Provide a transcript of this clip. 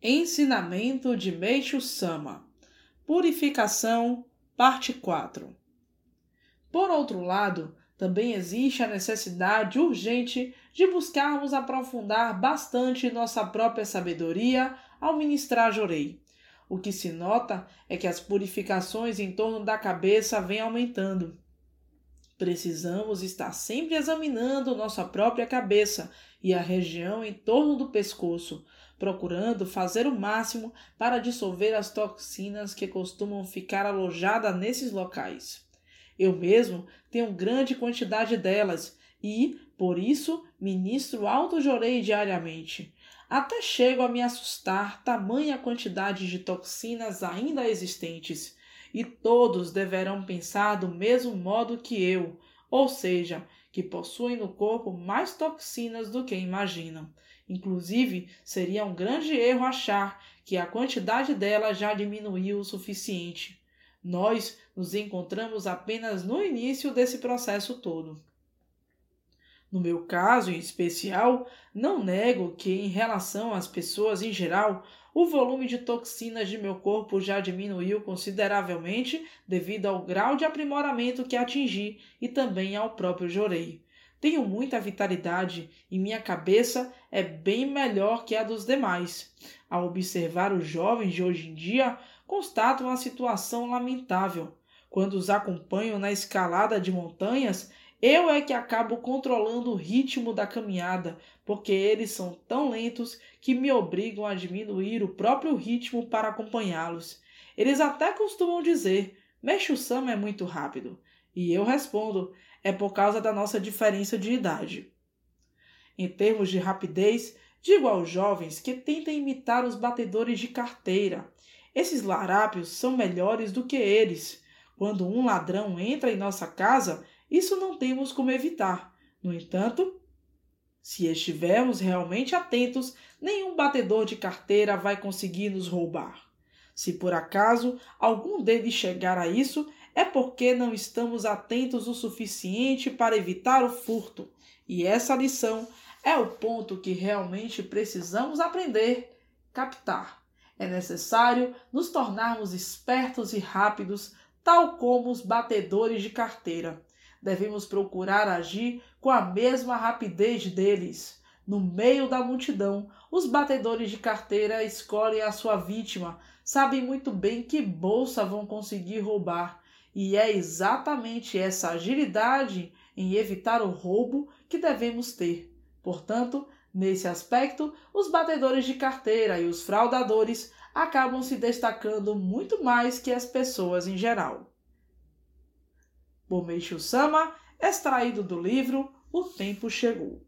Ensinamento de Meishu Sama Purificação, parte 4 Por outro lado, também existe a necessidade urgente de buscarmos aprofundar bastante nossa própria sabedoria ao ministrar Jorei. O que se nota é que as purificações em torno da cabeça vêm aumentando. Precisamos estar sempre examinando nossa própria cabeça e a região em torno do pescoço, procurando fazer o máximo para dissolver as toxinas que costumam ficar alojadas nesses locais. Eu mesmo tenho grande quantidade delas e, por isso, ministro alto jorei diariamente. Até chego a me assustar tamanha quantidade de toxinas ainda existentes e todos deverão pensar do mesmo modo que eu, ou seja, que possuem no corpo mais toxinas do que imaginam. Inclusive, seria um grande erro achar que a quantidade delas já diminuiu o suficiente. Nós nos encontramos apenas no início desse processo todo. No meu caso em especial, não nego que, em relação às pessoas em geral, o volume de toxinas de meu corpo já diminuiu consideravelmente devido ao grau de aprimoramento que atingi e também ao próprio jorei. Tenho muita vitalidade e minha cabeça é bem melhor que a dos demais. Ao observar os jovens de hoje em dia, constato uma situação lamentável. Quando os acompanho na escalada de montanhas, eu é que acabo controlando o ritmo da caminhada, porque eles são tão lentos que me obrigam a diminuir o próprio ritmo para acompanhá-los. Eles até costumam dizer: Mexo-sama é muito rápido. E eu respondo: é por causa da nossa diferença de idade. Em termos de rapidez, digo aos jovens que tentem imitar os batedores de carteira. Esses larápios são melhores do que eles. Quando um ladrão entra em nossa casa, isso não temos como evitar. No entanto, se estivermos realmente atentos, nenhum batedor de carteira vai conseguir nos roubar. Se por acaso algum deles chegar a isso, é porque não estamos atentos o suficiente para evitar o furto. E essa lição é o ponto que realmente precisamos aprender, captar. É necessário nos tornarmos espertos e rápidos, tal como os batedores de carteira devemos procurar agir com a mesma rapidez deles. No meio da multidão, os batedores de carteira escolhem a sua vítima, sabem muito bem que bolsa vão conseguir roubar, e é exatamente essa agilidade em evitar o roubo que devemos ter. Portanto, nesse aspecto, os batedores de carteira e os fraudadores acabam se destacando muito mais que as pessoas em geral. Bomeixo Sama, extraído do livro O Tempo Chegou.